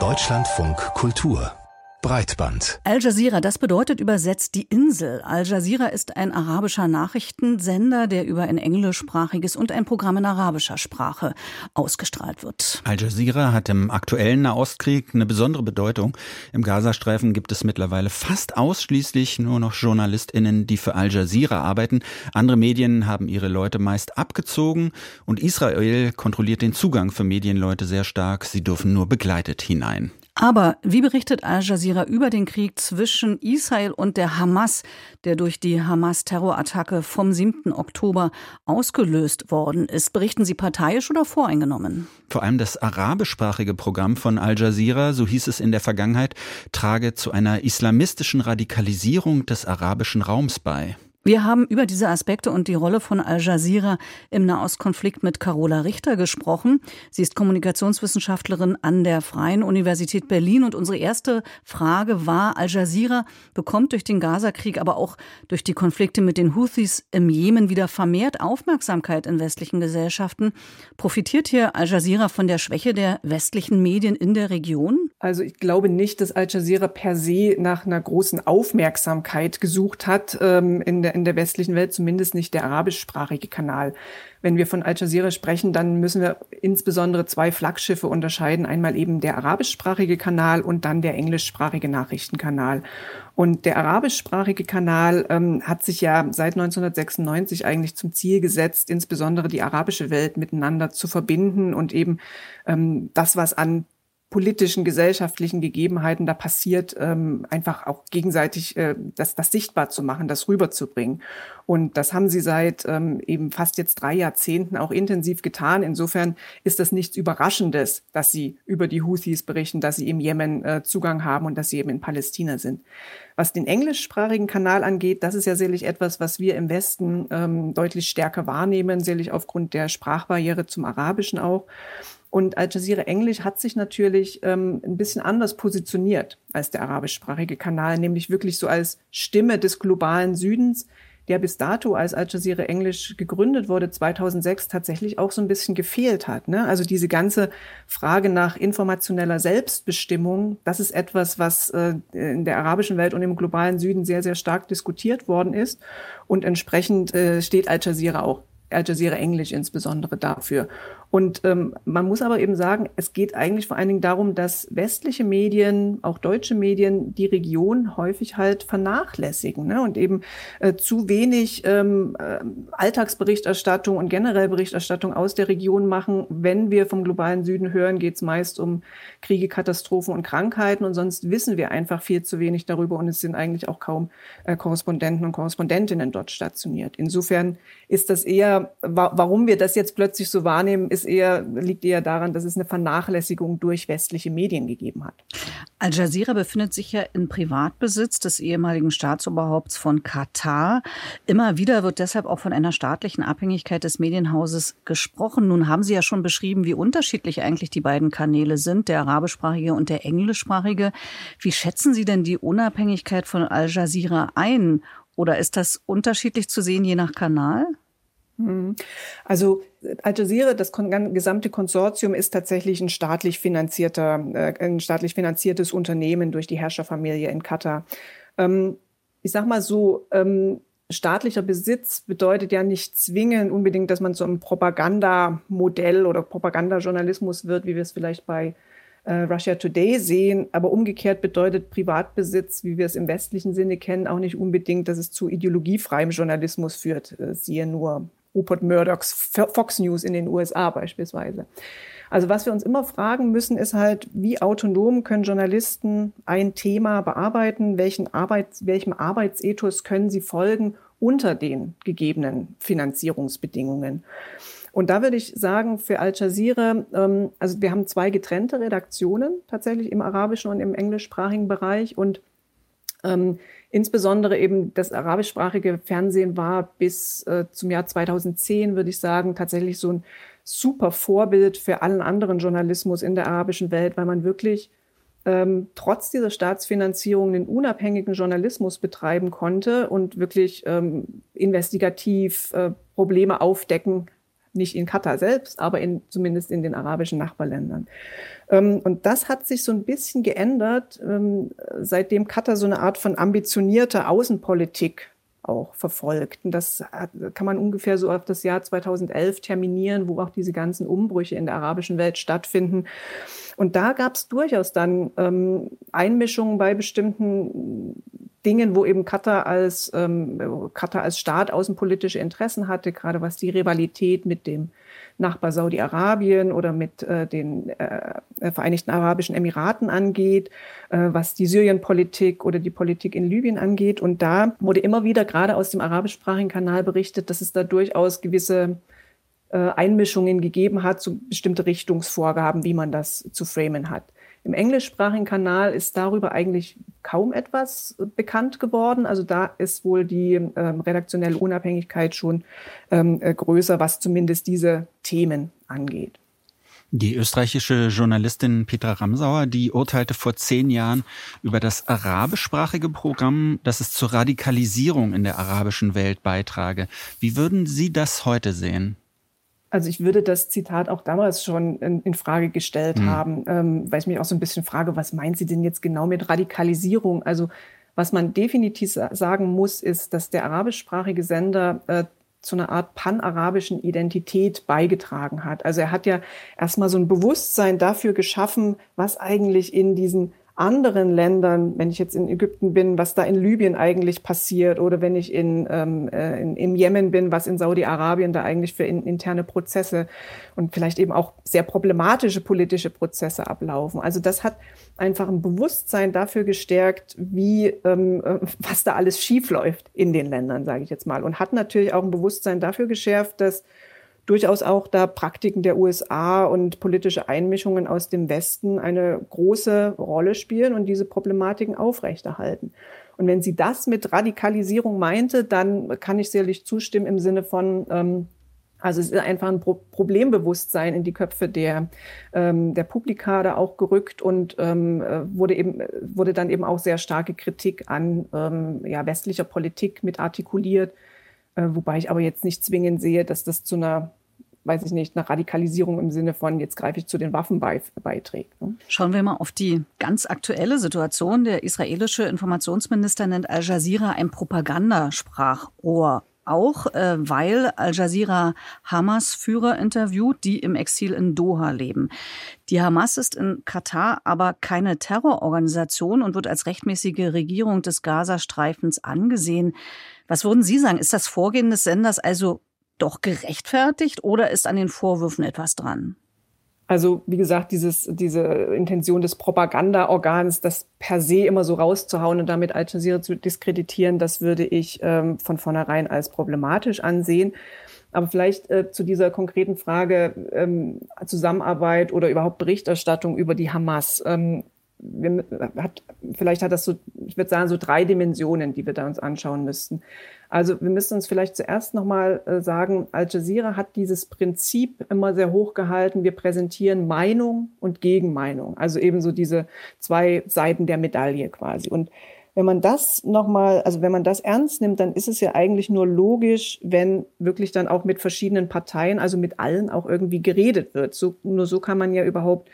Deutschlandfunk Kultur Breitband. Al Jazeera, das bedeutet übersetzt die Insel. Al Jazeera ist ein arabischer Nachrichtensender, der über ein englischsprachiges und ein Programm in arabischer Sprache ausgestrahlt wird. Al Jazeera hat im aktuellen Nahostkrieg eine besondere Bedeutung. Im Gazastreifen gibt es mittlerweile fast ausschließlich nur noch JournalistInnen, die für Al Jazeera arbeiten. Andere Medien haben ihre Leute meist abgezogen und Israel kontrolliert den Zugang für Medienleute sehr stark. Sie dürfen nur begleitet hinein. Aber wie berichtet Al Jazeera über den Krieg zwischen Israel und der Hamas, der durch die Hamas-Terrorattacke vom 7. Oktober ausgelöst worden ist? Berichten Sie parteiisch oder voreingenommen? Vor allem das arabischsprachige Programm von Al Jazeera, so hieß es in der Vergangenheit, trage zu einer islamistischen Radikalisierung des arabischen Raums bei. Wir haben über diese Aspekte und die Rolle von Al Jazeera im Nahostkonflikt mit Carola Richter gesprochen. Sie ist Kommunikationswissenschaftlerin an der Freien Universität Berlin und unsere erste Frage war, Al Jazeera bekommt durch den Gazakrieg, aber auch durch die Konflikte mit den Houthis im Jemen wieder vermehrt Aufmerksamkeit in westlichen Gesellschaften. Profitiert hier Al Jazeera von der Schwäche der westlichen Medien in der Region? Also ich glaube nicht, dass Al Jazeera per se nach einer großen Aufmerksamkeit gesucht hat ähm, in der in der westlichen Welt, zumindest nicht der arabischsprachige Kanal. Wenn wir von Al Jazeera sprechen, dann müssen wir insbesondere zwei Flaggschiffe unterscheiden. Einmal eben der arabischsprachige Kanal und dann der englischsprachige Nachrichtenkanal. Und der arabischsprachige Kanal ähm, hat sich ja seit 1996 eigentlich zum Ziel gesetzt, insbesondere die arabische Welt miteinander zu verbinden und eben ähm, das, was an politischen, gesellschaftlichen Gegebenheiten da passiert, ähm, einfach auch gegenseitig äh, das, das sichtbar zu machen, das rüberzubringen. Und das haben sie seit ähm, eben fast jetzt drei Jahrzehnten auch intensiv getan. Insofern ist das nichts Überraschendes, dass sie über die Houthis berichten, dass sie im Jemen äh, Zugang haben und dass sie eben in Palästina sind. Was den englischsprachigen Kanal angeht, das ist ja sicherlich etwas, was wir im Westen ähm, deutlich stärker wahrnehmen, sicherlich aufgrund der Sprachbarriere zum Arabischen auch. Und Al Jazeera Englisch hat sich natürlich ähm, ein bisschen anders positioniert als der arabischsprachige Kanal, nämlich wirklich so als Stimme des globalen Südens, der bis dato, als Al Jazeera Englisch gegründet wurde, 2006 tatsächlich auch so ein bisschen gefehlt hat. Ne? Also diese ganze Frage nach informationeller Selbstbestimmung, das ist etwas, was äh, in der arabischen Welt und im globalen Süden sehr, sehr stark diskutiert worden ist. Und entsprechend äh, steht Al Jazeera auch Al Jazeera Englisch insbesondere dafür. Und ähm, man muss aber eben sagen, es geht eigentlich vor allen Dingen darum, dass westliche Medien, auch deutsche Medien, die Region häufig halt vernachlässigen ne? und eben äh, zu wenig ähm, äh, Alltagsberichterstattung und generell Berichterstattung aus der Region machen. Wenn wir vom globalen Süden hören, geht es meist um Kriege, Katastrophen und Krankheiten und sonst wissen wir einfach viel zu wenig darüber und es sind eigentlich auch kaum äh, Korrespondenten und Korrespondentinnen dort stationiert. Insofern ist das eher, wa warum wir das jetzt plötzlich so wahrnehmen, ist eher, liegt eher daran, dass es eine Vernachlässigung durch westliche Medien gegeben hat. Al Jazeera befindet sich ja in Privatbesitz des ehemaligen Staatsoberhaupts von Katar. Immer wieder wird deshalb auch von einer staatlichen Abhängigkeit des Medienhauses gesprochen. Nun haben Sie ja schon beschrieben, wie unterschiedlich eigentlich die beiden Kanäle sind, der arabischsprachige und der englischsprachige. Wie schätzen Sie denn die Unabhängigkeit von Al Jazeera ein? Oder ist das unterschiedlich zu sehen je nach Kanal? Mhm. Also Al Jazeera, das gesamte Konsortium ist tatsächlich ein staatlich finanzierter, äh, ein staatlich finanziertes Unternehmen durch die Herrscherfamilie in Katar. Ähm, ich sag mal so, ähm, staatlicher Besitz bedeutet ja nicht zwingend unbedingt, dass man zu einem Propagandamodell oder Propagandajournalismus wird, wie wir es vielleicht bei äh, Russia Today sehen. Aber umgekehrt bedeutet Privatbesitz, wie wir es im westlichen Sinne kennen, auch nicht unbedingt, dass es zu ideologiefreiem Journalismus führt. Äh, siehe nur Rupert Murdochs Fox News in den USA beispielsweise. Also was wir uns immer fragen müssen, ist halt, wie autonom können Journalisten ein Thema bearbeiten? Welchen Arbeits, welchem Arbeitsethos können sie folgen unter den gegebenen Finanzierungsbedingungen? Und da würde ich sagen, für Al Jazeera, ähm, also wir haben zwei getrennte Redaktionen tatsächlich im arabischen und im englischsprachigen Bereich und ähm, insbesondere eben das arabischsprachige Fernsehen war bis äh, zum Jahr 2010, würde ich sagen, tatsächlich so ein super Vorbild für allen anderen Journalismus in der arabischen Welt, weil man wirklich ähm, trotz dieser Staatsfinanzierung den unabhängigen Journalismus betreiben konnte und wirklich ähm, investigativ äh, Probleme aufdecken Nicht in Katar selbst, aber in, zumindest in den arabischen Nachbarländern. Ähm, und das hat sich so ein bisschen geändert, ähm, seitdem Katar so eine Art von ambitionierter Außenpolitik auch verfolgt. Und das kann man ungefähr so auf das Jahr 2011 terminieren, wo auch diese ganzen Umbrüche in der arabischen Welt stattfinden. Und da gab es durchaus dann ähm, Einmischungen bei bestimmten Dingen, wo eben Katar als, ähm, Katar als Staat außenpolitische Interessen hatte, gerade was die Rivalität mit dem Nachbar Saudi-Arabien oder mit äh, den äh, Vereinigten Arabischen Emiraten angeht, äh, was die Syrien-Politik oder die Politik in Libyen angeht. Und da wurde immer wieder gerade aus dem arabischsprachigen Kanal berichtet, dass es da durchaus gewisse äh, Einmischungen gegeben hat, so bestimmte Richtungsvorgaben, wie man das zu framen hat. Im englischsprachigen Kanal ist darüber eigentlich kaum etwas bekannt geworden. Also da ist wohl die ähm, redaktionelle Unabhängigkeit schon ähm, äh, größer, was zumindest diese Themen angeht. Die österreichische Journalistin Petra Ramsauer, die urteilte vor zehn Jahren über das arabischsprachige Programm, dass es zur Radikalisierung in der arabischen Welt beitrage. Wie würden Sie das heute sehen? Also ich würde das Zitat auch damals schon in, in Frage gestellt mhm. haben, ähm, weil ich mich auch so ein bisschen frage, was meint sie denn jetzt genau mit Radikalisierung? Also was man definitiv sagen muss, ist, dass der arabischsprachige Sender äh, zu einer Art panarabischen Identität beigetragen hat. Also er hat ja erstmal so ein Bewusstsein dafür geschaffen, was eigentlich in diesen anderen Ländern, wenn ich jetzt in Ägypten bin, was da in Libyen eigentlich passiert oder wenn ich in, ähm, äh, in, im Jemen bin, was in Saudi-Arabien da eigentlich für in, interne Prozesse und vielleicht eben auch sehr problematische politische Prozesse ablaufen. Also das hat einfach ein Bewusstsein dafür gestärkt, wie ähm, äh, was da alles schiefläuft in den Ländern, sage ich jetzt mal, und hat natürlich auch ein Bewusstsein dafür geschärft, dass durchaus auch da Praktiken der USA und politische Einmischungen aus dem Westen eine große Rolle spielen und diese Problematiken aufrechterhalten. Und wenn sie das mit Radikalisierung meinte, dann kann ich sicherlich zustimmen im Sinne von, ähm, also es ist einfach ein Pro Problembewusstsein in die Köpfe der, ähm, der Publika da auch gerückt und ähm, äh, wurde eben, wurde dann eben auch sehr starke Kritik an ähm, ja, westlicher Politik mit artikuliert äh, wobei ich aber jetzt nicht zwingend sehe, dass das zu einer weiß ich nicht, einer Radikalisierung im Sinne von, jetzt greife ich zu den Waffen bei, beiträgt. Ne? Schauen wir mal auf die ganz aktuelle Situation. Der israelische Informationsminister nennt Al Jazeera ein Propagandasprachrohr. Auch äh, weil Al Jazeera Hamas-Führer interviewt, die im Exil in Doha leben. Die Hamas ist in Katar aber keine Terrororganisation und wird als rechtmäßige Regierung des Gazastreifens angesehen. Was würden Sie sagen? Ist das Vorgehen des Senders also doch gerechtfertigt oder ist an den Vorwürfen etwas dran? Also wie gesagt, dieses, diese Intention des Propagandaorgans, das per se immer so rauszuhauen und damit Al Jazeera zu diskreditieren, das würde ich ähm, von vornherein als problematisch ansehen. Aber vielleicht äh, zu dieser konkreten Frage ähm, Zusammenarbeit oder überhaupt Berichterstattung über die Hamas. Ähm, hat, vielleicht hat das so, ich würde sagen, so drei Dimensionen, die wir da uns anschauen müssten. Also wir müssen uns vielleicht zuerst nochmal äh, sagen, Al Jazeera hat dieses Prinzip immer sehr hoch gehalten. Wir präsentieren Meinung und Gegenmeinung. Also eben so diese zwei Seiten der Medaille quasi. Und wenn man das nochmal, also wenn man das ernst nimmt, dann ist es ja eigentlich nur logisch, wenn wirklich dann auch mit verschiedenen Parteien, also mit allen auch irgendwie geredet wird. So, nur so kann man ja überhaupt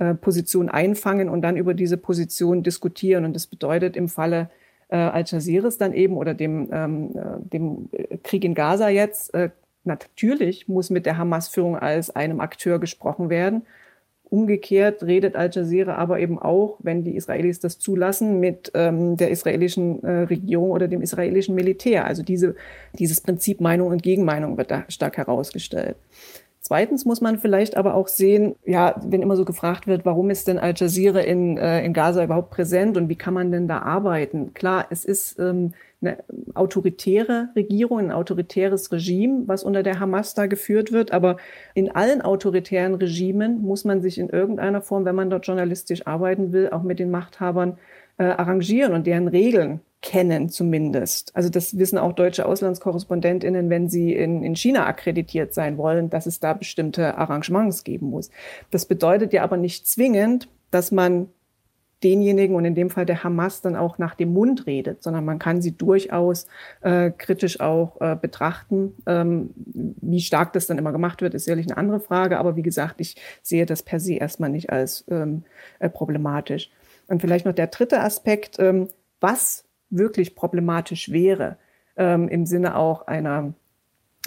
äh, Position einfangen und dann über diese Position diskutieren. Und das bedeutet im Falle äh, Al-Jazeera dann eben oder dem, ähm, äh, dem Krieg in Gaza jetzt, äh, natürlich muss mit der Hamas-Führung als einem Akteur gesprochen werden. Umgekehrt redet Al Jazeera aber eben auch, wenn die Israelis das zulassen, mit ähm, der israelischen äh, Regierung oder dem israelischen Militär. Also diese, dieses Prinzip Meinung und Gegenmeinung wird da stark herausgestellt. Zweitens muss man vielleicht aber auch sehen, ja, wenn immer so gefragt wird, warum ist denn Al Jazeera in, äh, in Gaza überhaupt präsent und wie kann man denn da arbeiten? Klar, es ist ähm, eine autoritäre Regierung, ein autoritäres Regime, was unter der Hamas da geführt wird. Aber in allen autoritären Regimen muss man sich in irgendeiner Form, wenn man dort journalistisch arbeiten will, auch mit den Machthabern äh, arrangieren und deren Regeln kennen zumindest. Also das wissen auch deutsche Auslandskorrespondentinnen, wenn sie in, in China akkreditiert sein wollen, dass es da bestimmte Arrangements geben muss. Das bedeutet ja aber nicht zwingend, dass man denjenigen und in dem Fall der Hamas dann auch nach dem Mund redet, sondern man kann sie durchaus äh, kritisch auch äh, betrachten. Ähm, wie stark das dann immer gemacht wird, ist sicherlich eine andere Frage, aber wie gesagt, ich sehe das per se erstmal nicht als ähm, äh, problematisch. Und vielleicht noch der dritte Aspekt, ähm, was wirklich problematisch wäre, ähm, im Sinne auch einer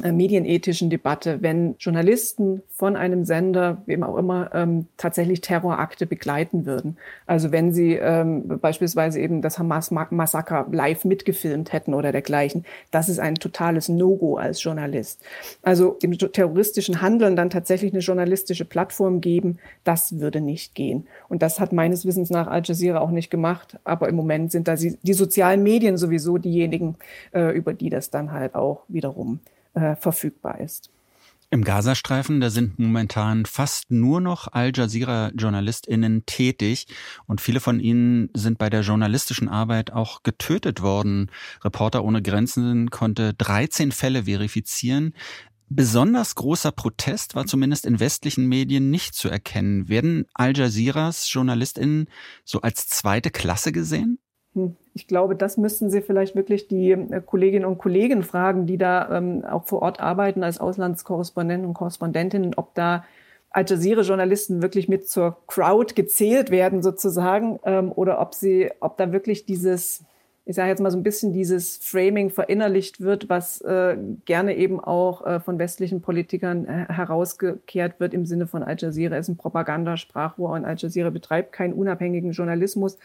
medienethischen Debatte, wenn Journalisten von einem Sender, wem auch immer, ähm, tatsächlich Terrorakte begleiten würden. Also wenn sie ähm, beispielsweise eben das Hamas-Massaker live mitgefilmt hätten oder dergleichen. Das ist ein totales No-Go als Journalist. Also dem terroristischen Handeln dann tatsächlich eine journalistische Plattform geben, das würde nicht gehen. Und das hat meines Wissens nach Al Jazeera auch nicht gemacht. Aber im Moment sind da die sozialen Medien sowieso diejenigen, äh, über die das dann halt auch wiederum äh, verfügbar ist. Im Gazastreifen, da sind momentan fast nur noch Al Jazeera-JournalistInnen tätig und viele von ihnen sind bei der journalistischen Arbeit auch getötet worden. Reporter ohne Grenzen konnte 13 Fälle verifizieren. Besonders großer Protest war zumindest in westlichen Medien nicht zu erkennen. Werden Al Jazeeras JournalistInnen so als zweite Klasse gesehen? Hm. Ich glaube, das müssten Sie vielleicht wirklich die äh, Kolleginnen und Kollegen fragen, die da ähm, auch vor Ort arbeiten als Auslandskorrespondenten und Korrespondentinnen, ob da Al Jazeera-Journalisten wirklich mit zur Crowd gezählt werden sozusagen ähm, oder ob sie, ob da wirklich dieses ich sage jetzt mal so ein bisschen dieses Framing verinnerlicht wird, was äh, gerne eben auch äh, von westlichen Politikern äh, herausgekehrt wird im Sinne von Al Jazeera ist ein Propagandasprachrohr und Al Jazeera betreibt keinen unabhängigen Journalismus.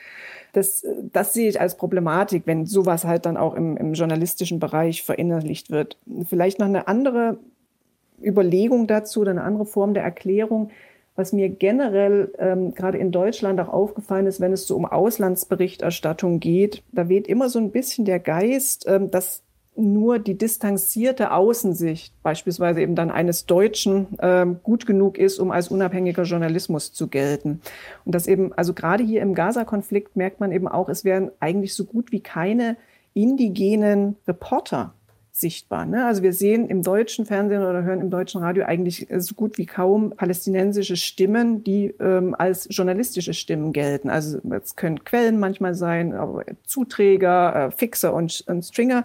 Das, äh, das sehe ich als Problematik, wenn sowas halt dann auch im, im journalistischen Bereich verinnerlicht wird. Vielleicht noch eine andere Überlegung dazu oder eine andere Form der Erklärung was mir generell ähm, gerade in Deutschland auch aufgefallen ist, wenn es so um Auslandsberichterstattung geht, da weht immer so ein bisschen der Geist, ähm, dass nur die distanzierte Außensicht, beispielsweise eben dann eines Deutschen, ähm, gut genug ist, um als unabhängiger Journalismus zu gelten. Und das eben, also gerade hier im Gaza-Konflikt merkt man eben auch, es werden eigentlich so gut wie keine indigenen Reporter sichtbar. Ne? Also wir sehen im deutschen Fernsehen oder hören im deutschen Radio eigentlich so gut wie kaum palästinensische Stimmen, die ähm, als journalistische Stimmen gelten. Also es können Quellen manchmal sein, Zuträger, äh, Fixer und, und Stringer.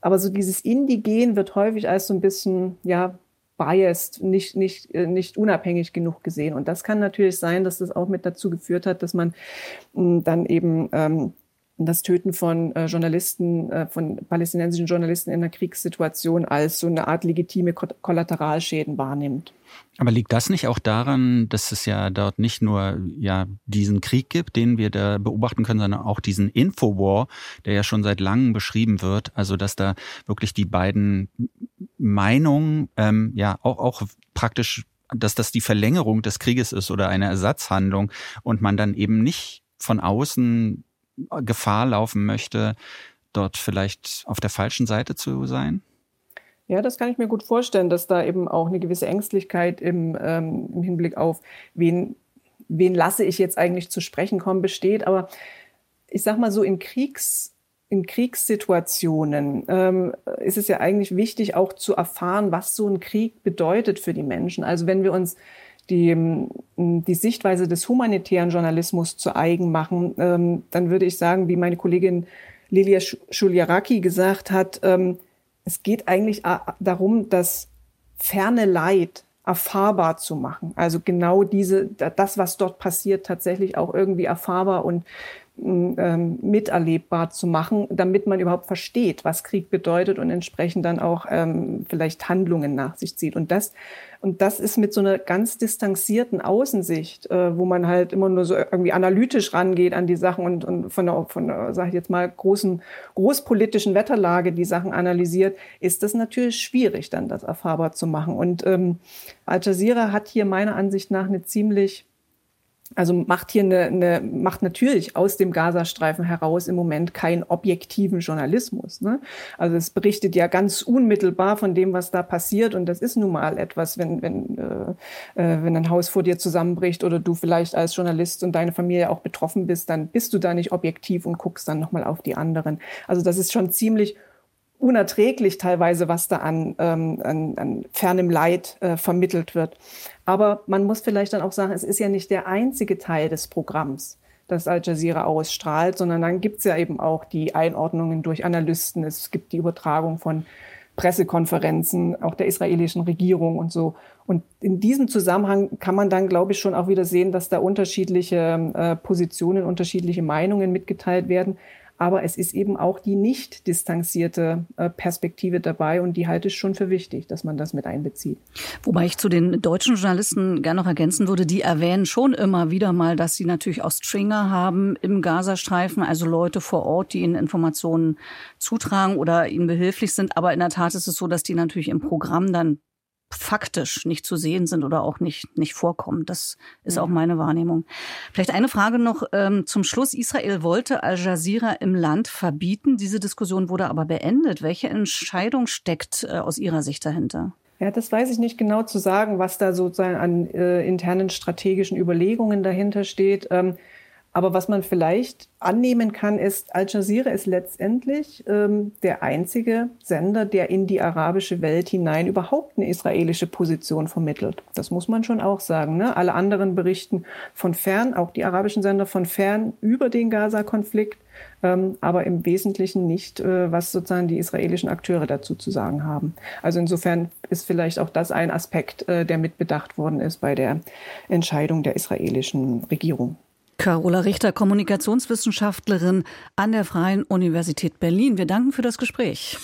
Aber so dieses Indigen wird häufig als so ein bisschen, ja, biased, nicht, nicht, äh, nicht unabhängig genug gesehen. Und das kann natürlich sein, dass das auch mit dazu geführt hat, dass man mh, hm, dann eben ähm, das Töten von äh, Journalisten, äh, von palästinensischen Journalisten in einer Kriegssituation als so eine Art legitime Kollateralschäden wahrnimmt. Aber liegt das nicht auch daran, dass es ja dort nicht nur ja diesen Krieg gibt, den wir da beobachten können, sondern auch diesen Infowar, der ja schon seit langem beschrieben wird, also dass da wirklich die beiden Meinungen ähm, ja auch auch praktisch dass das die Verlängerung des Krieges ist oder eine Ersatzhandlung und man dann eben nicht von außen Gefahr laufen möchte, dort vielleicht auf der falschen Seite zu sein? Ja, das kann ich mir gut vorstellen, dass da eben auch eine gewisse Ängstlichkeit im, ähm, im Hinblick auf, wen, wen lasse ich jetzt eigentlich zu sprechen kommen, besteht. Aber ich sag mal so, in Kriegs, in Kriegssituationen ähm, ist es ja eigentlich wichtig, auch zu erfahren, was so ein Krieg bedeutet für die Menschen. Also wenn wir uns die, die Sichtweise des humanitären Journalismus zu eigen machen, ähm, dann würde ich sagen, wie meine Kollegin Lilia Schuliaraki gesagt hat, ähm, es geht eigentlich darum, das ferne Leid erfahrbar zu machen. Also genau diese, das, was dort passiert, tatsächlich auch irgendwie erfahrbar und ähm, miterlebbar zu machen, damit man überhaupt versteht, was Krieg bedeutet und entsprechend dann auch ähm, vielleicht Handlungen nach sich zieht. Und das, und das ist mit so einer ganz distanzierten Außensicht, äh, wo man halt immer nur so irgendwie analytisch rangeht an die Sachen und, und von der, von der, sag ich jetzt mal, großen, großpolitischen Wetterlage die Sachen analysiert, ist das natürlich schwierig, dann das erfahrbar zu machen. Und ähm, Al Jazeera hat hier meiner Ansicht nach eine ziemlich also macht hier eine, eine, macht natürlich aus dem Gazastreifen heraus im Moment keinen objektiven Journalismus. Ne? Also es berichtet ja ganz unmittelbar von dem, was da passiert. Und das ist nun mal etwas, wenn, wenn, äh, äh, wenn ein Haus vor dir zusammenbricht oder du vielleicht als Journalist und deine Familie auch betroffen bist, dann bist du da nicht objektiv und guckst dann nochmal auf die anderen. Also das ist schon ziemlich unerträglich teilweise, was da an, ähm, an, an fernem Leid äh, vermittelt wird. Aber man muss vielleicht dann auch sagen, es ist ja nicht der einzige Teil des Programms. das Al Jazeera ausstrahlt, sondern dann gibt es ja eben auch die Einordnungen durch Analysten. Es gibt die Übertragung von Pressekonferenzen, auch der israelischen Regierung und so. Und in diesem Zusammenhang kann man dann, glaube ich, schon auch wieder sehen, dass da unterschiedliche äh, Positionen, unterschiedliche Meinungen mitgeteilt werden. Aber es ist eben auch die nicht distanzierte äh, Perspektive dabei und die halte ich schon für wichtig, dass man das mit einbezieht. Wobei ich zu den deutschen Journalisten gerne noch ergänzen würde, die erwähnen schon immer wieder mal, dass sie natürlich auch Stringer haben im Gazastreifen, also Leute vor Ort, die ihnen Informationen zutragen oder ihnen behilflich sind. Aber in der Tat ist es so, dass die natürlich im Programm dann faktisch nicht zu sehen sind oder auch nicht, nicht vorkommen. Das ist auch meine Wahrnehmung. Vielleicht eine Frage noch ähm, zum Schluss. Israel wollte Al Jazeera im Land verbieten. Diese Diskussion wurde aber beendet. Welche Entscheidung steckt äh, aus Ihrer Sicht dahinter? Ja, das weiß ich nicht genau zu sagen, was da sozusagen an äh, internen strategischen Überlegungen dahinter steht. Ähm, aber was man vielleicht annehmen kann, ist, Al Jazeera ist letztendlich ähm, der einzige Sender, der in die arabische Welt hinein überhaupt eine israelische Position vermittelt. Das muss man schon auch sagen. Ne? Alle anderen berichten von fern, auch die arabischen Sender von fern über den Gaza-Konflikt, ähm, aber im Wesentlichen nicht, äh, was sozusagen die israelischen Akteure dazu zu sagen haben. Also insofern ist vielleicht auch das ein Aspekt, äh, der mitbedacht worden ist bei der Entscheidung der israelischen Regierung. Carola Richter, Kommunikationswissenschaftlerin an der Freien Universität Berlin. Wir danken für das Gespräch.